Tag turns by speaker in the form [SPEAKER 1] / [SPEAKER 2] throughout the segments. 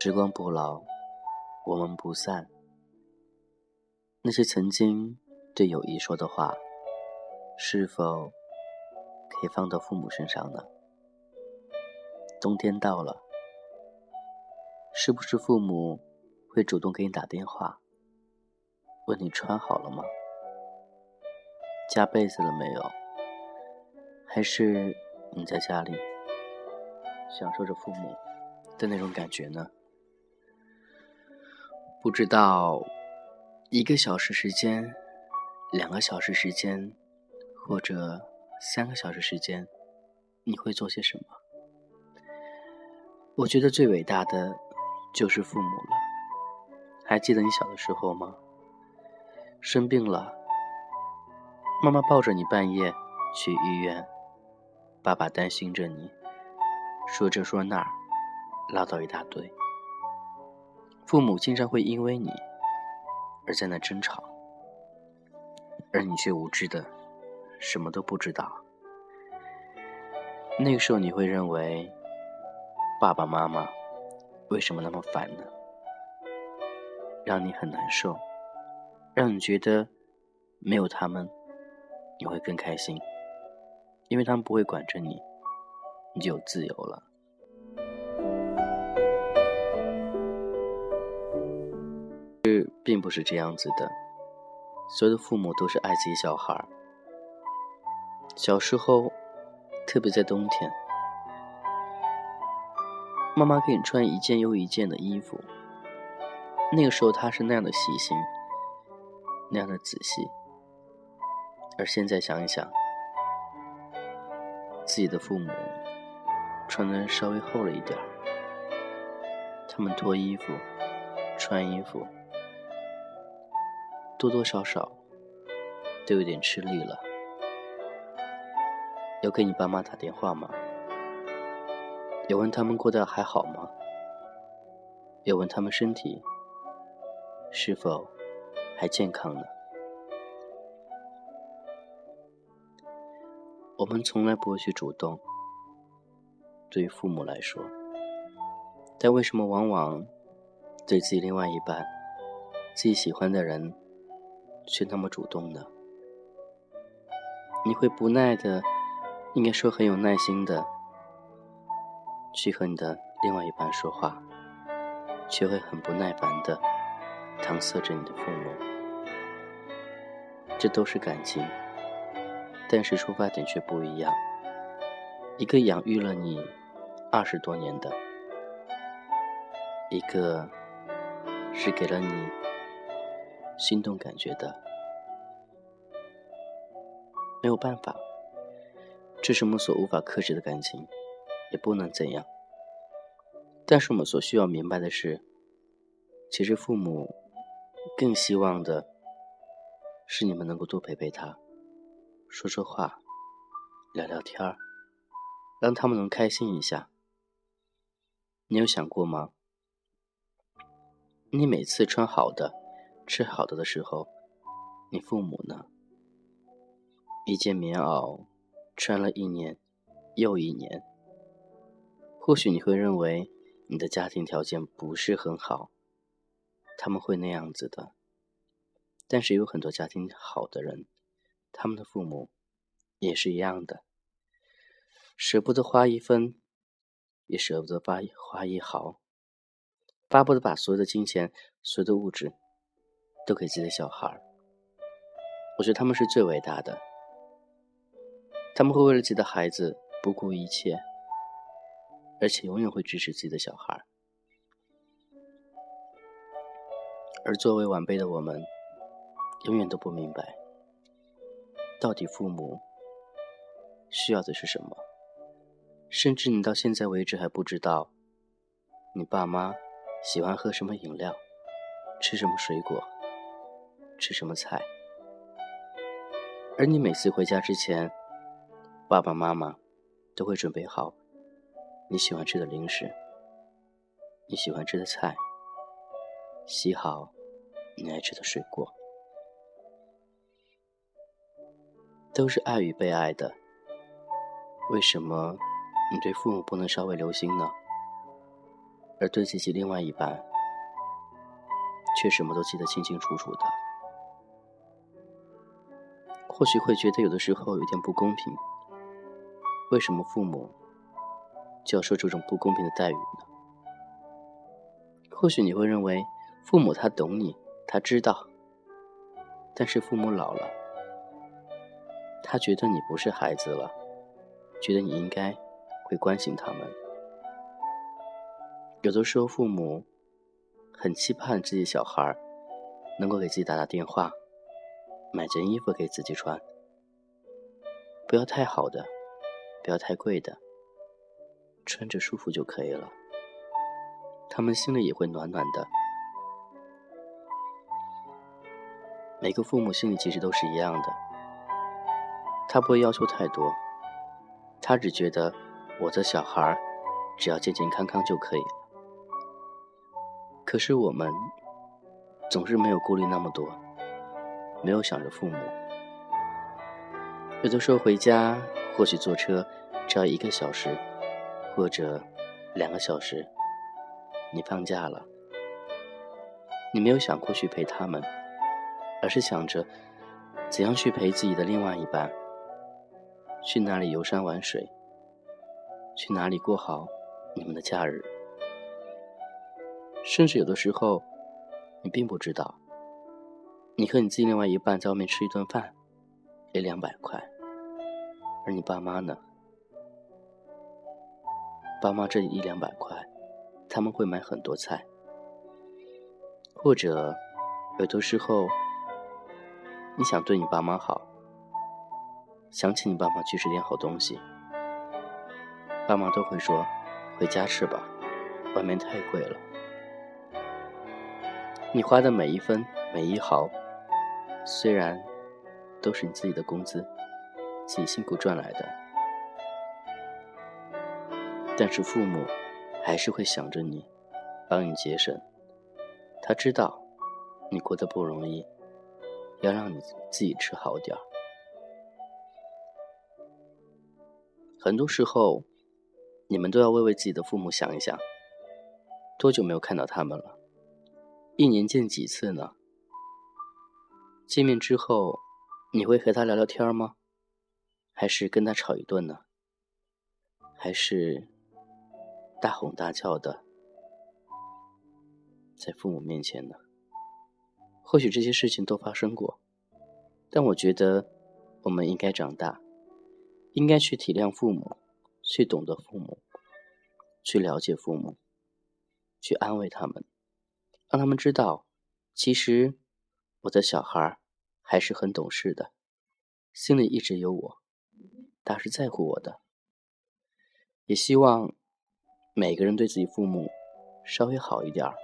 [SPEAKER 1] 时光不老，我们不散。那些曾经对友谊说的话，是否可以放到父母身上呢？冬天到了，是不是父母会主动给你打电话，问你穿好了吗？加被子了没有？还是你在家里享受着父母的那种感觉呢？不知道一个小时时间、两个小时时间，或者三个小时时间，你会做些什么？我觉得最伟大的就是父母了。还记得你小的时候吗？生病了，妈妈抱着你半夜去医院，爸爸担心着你，说这说那，唠叨一大堆。父母经常会因为你而在那争吵，而你却无知的什么都不知道。那个时候你会认为爸爸妈妈为什么那么烦呢？让你很难受，让你觉得没有他们你会更开心，因为他们不会管着你，你就有自由了。并不是这样子的，所有的父母都是爱自己小孩。小时候，特别在冬天，妈妈给你穿一件又一件的衣服。那个时候，她是那样的细心，那样的仔细。而现在想一想，自己的父母穿的稍微厚了一点儿，他们脱衣服、穿衣服。多多少少都有点吃力了。有给你爸妈打电话吗？有问他们过得还好吗？有问他们身体是否还健康呢？我们从来不会去主动。对于父母来说，但为什么往往对自己另外一半、自己喜欢的人？却那么主动呢，你会不耐的，应该说很有耐心的，去和你的另外一半说话，却会很不耐烦的搪塞着你的父母。这都是感情，但是出发点却不一样。一个养育了你二十多年的，一个是给了你。心动感觉的，没有办法，这是我们所无法克制的感情，也不能怎样。但是我们所需要明白的是，其实父母更希望的是你们能够多陪陪他，说说话，聊聊天儿，让他们能开心一下。你有想过吗？你每次穿好的。吃好的的时候，你父母呢？一件棉袄穿了一年又一年。或许你会认为你的家庭条件不是很好，他们会那样子的。但是有很多家庭好的人，他们的父母也是一样的，舍不得花一分，也舍不得花花一毫，巴不得把所有的金钱、所有的物质。都给自己的小孩儿，我觉得他们是最伟大的。他们会为了自己的孩子不顾一切，而且永远会支持自己的小孩儿。而作为晚辈的我们，永远都不明白，到底父母需要的是什么。甚至你到现在为止还不知道，你爸妈喜欢喝什么饮料，吃什么水果。吃什么菜？而你每次回家之前，爸爸妈妈都会准备好你喜欢吃的零食，你喜欢吃的菜，洗好你爱吃的水果。都是爱与被爱的。为什么你对父母不能稍微留心呢？而对自己另外一半，却什么都记得清清楚楚的？或许会觉得有的时候有点不公平。为什么父母就要受这种不公平的待遇呢？或许你会认为，父母他懂你，他知道。但是父母老了，他觉得你不是孩子了。觉得你应该会关心他们。有的时候，父母很期盼自己小孩能够给自己打打电话，买件衣服给自己穿，不要太好的，不要太贵的，穿着舒服就可以了。他们心里也会暖暖的。每个父母心里其实都是一样的，他不会要求太多。他只觉得我的小孩只要健健康康就可以。可是我们总是没有顾虑那么多，没有想着父母。有的时候回家，或许坐车只要一个小时，或者两个小时。你放假了，你没有想过去陪他们，而是想着怎样去陪自己的另外一半。去哪里游山玩水？去哪里过好你们的假日？甚至有的时候，你并不知道，你和你自己另外一半在外面吃一顿饭，也两百块，而你爸妈呢？爸妈这一两百块，他们会买很多菜，或者有的时候，你想对你爸妈好。想请你爸妈去吃点好东西，爸妈都会说：“回家吃吧，外面太贵了。”你花的每一分每一毫，虽然都是你自己的工资，自己辛苦赚来的，但是父母还是会想着你，帮你节省。他知道你过得不容易，要让你自己吃好点儿。很多时候，你们都要为为自己的父母想一想。多久没有看到他们了？一年见几次呢？见面之后，你会和他聊聊天吗？还是跟他吵一顿呢？还是大吼大叫的在父母面前呢？或许这些事情都发生过，但我觉得我们应该长大。应该去体谅父母，去懂得父母，去了解父母，去安慰他们，让他们知道，其实我的小孩还是很懂事的，心里一直有我，他是在乎我的。也希望每个人对自己父母稍微好一点儿，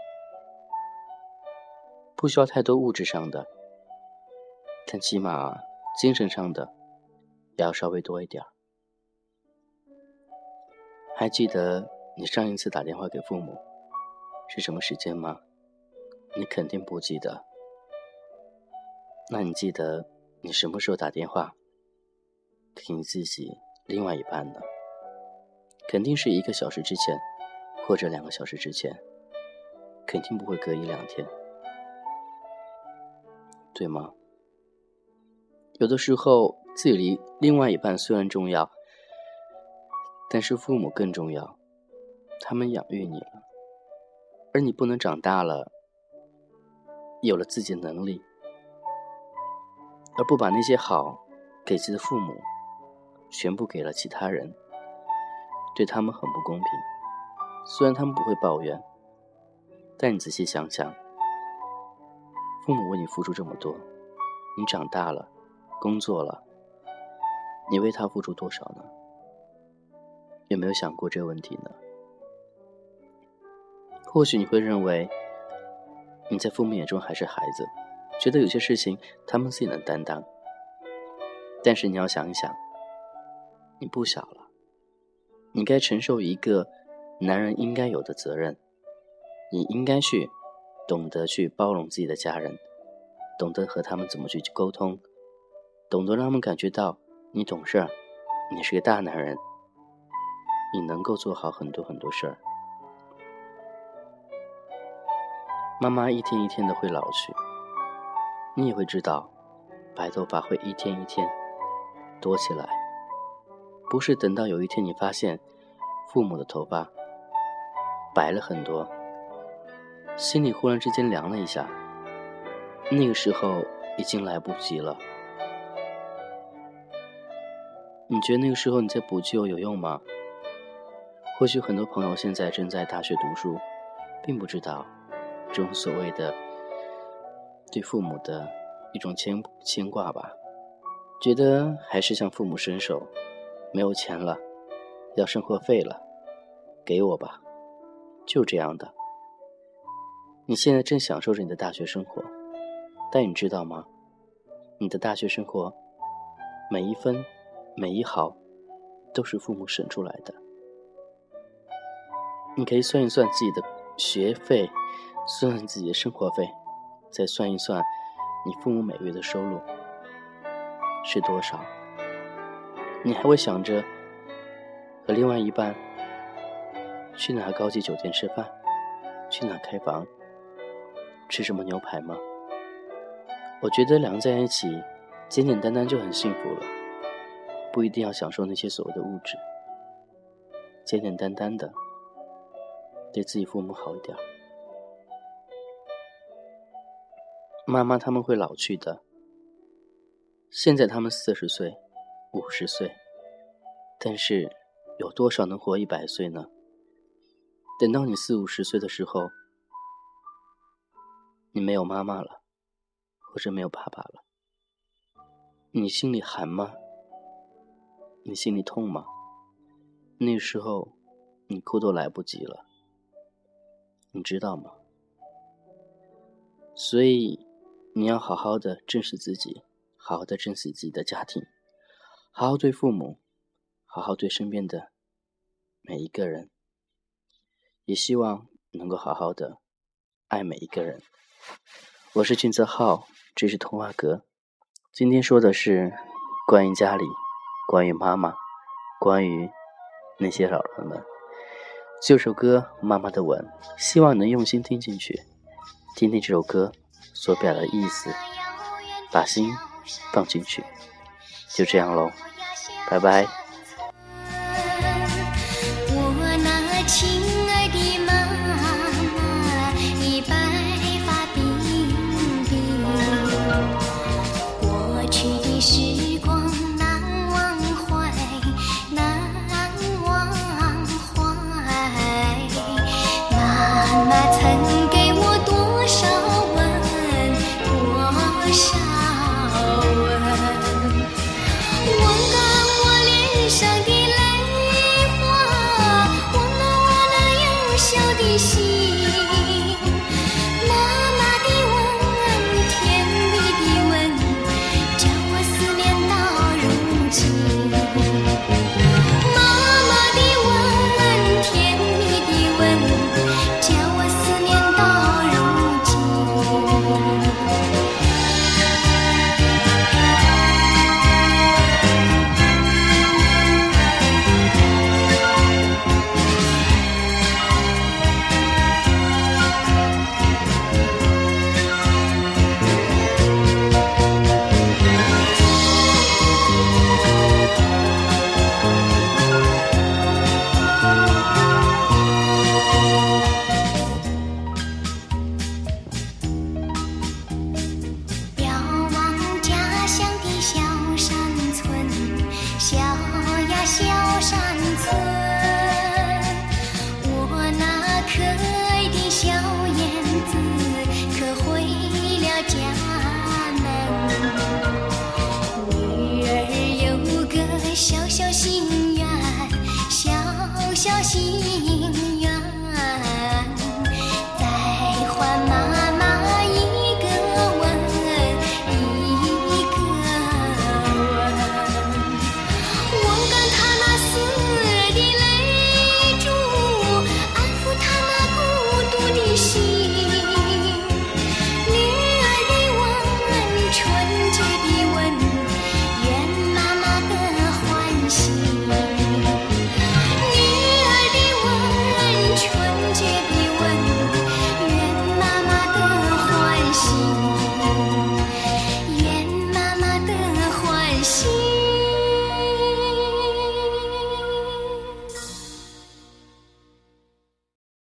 [SPEAKER 1] 不需要太多物质上的，但起码精神上的。要稍微多一点儿。还记得你上一次打电话给父母是什么时间吗？你肯定不记得。那你记得你什么时候打电话给你自己另外一半呢？肯定是一个小时之前，或者两个小时之前，肯定不会隔一两天，对吗？有的时候。自己离另外一半虽然重要，但是父母更重要。他们养育你了，而你不能长大了，有了自己的能力，而不把那些好给自己的父母，全部给了其他人，对他们很不公平。虽然他们不会抱怨，但你仔细想想，父母为你付出这么多，你长大了，工作了。你为他付出多少呢？有没有想过这个问题呢？或许你会认为你在父母眼中还是孩子，觉得有些事情他们自己能担当。但是你要想一想，你不小了，你该承受一个男人应该有的责任，你应该去懂得去包容自己的家人，懂得和他们怎么去沟通，懂得让他们感觉到你懂事儿，你是个大男人，你能够做好很多很多事儿。妈妈一天一天的会老去，你也会知道，白头发会一天一天多起来，不是等到有一天你发现父母的头发白了很多，心里忽然之间凉了一下，那个时候已经来不及了。你觉得那个时候你在补救有用吗？或许很多朋友现在正在大学读书，并不知道这种所谓的对父母的一种牵牵挂吧，觉得还是向父母伸手，没有钱了，要生活费了，给我吧，就这样的。你现在正享受着你的大学生活，但你知道吗？你的大学生活每一分。每一毫都是父母省出来的。你可以算一算自己的学费，算算自己的生活费，再算一算你父母每月的收入是多少。你还会想着和另外一半去哪高级酒店吃饭，去哪开房，吃什么牛排吗？我觉得两个在一起，简简单单就很幸福了。不一定要享受那些所谓的物质，简简单单的对自己父母好一点。妈妈他们会老去的，现在他们四十岁、五十岁，但是有多少能活一百岁呢？等到你四五十岁的时候，你没有妈妈了，或者没有爸爸了，你心里寒吗？你心里痛吗？那时候，你哭都来不及了，你知道吗？所以，你要好好的正视自己，好好的珍惜自己的家庭，好好对父母，好好对身边的每一个人，也希望能够好好的爱每一个人。我是俊泽浩，这是童话阁，今天说的是关于家里。关于妈妈，关于那些老人们，这首歌《妈妈的吻》，希望能用心听进去，听听这首歌所表达的意思，把心放进去，就这样喽，拜拜。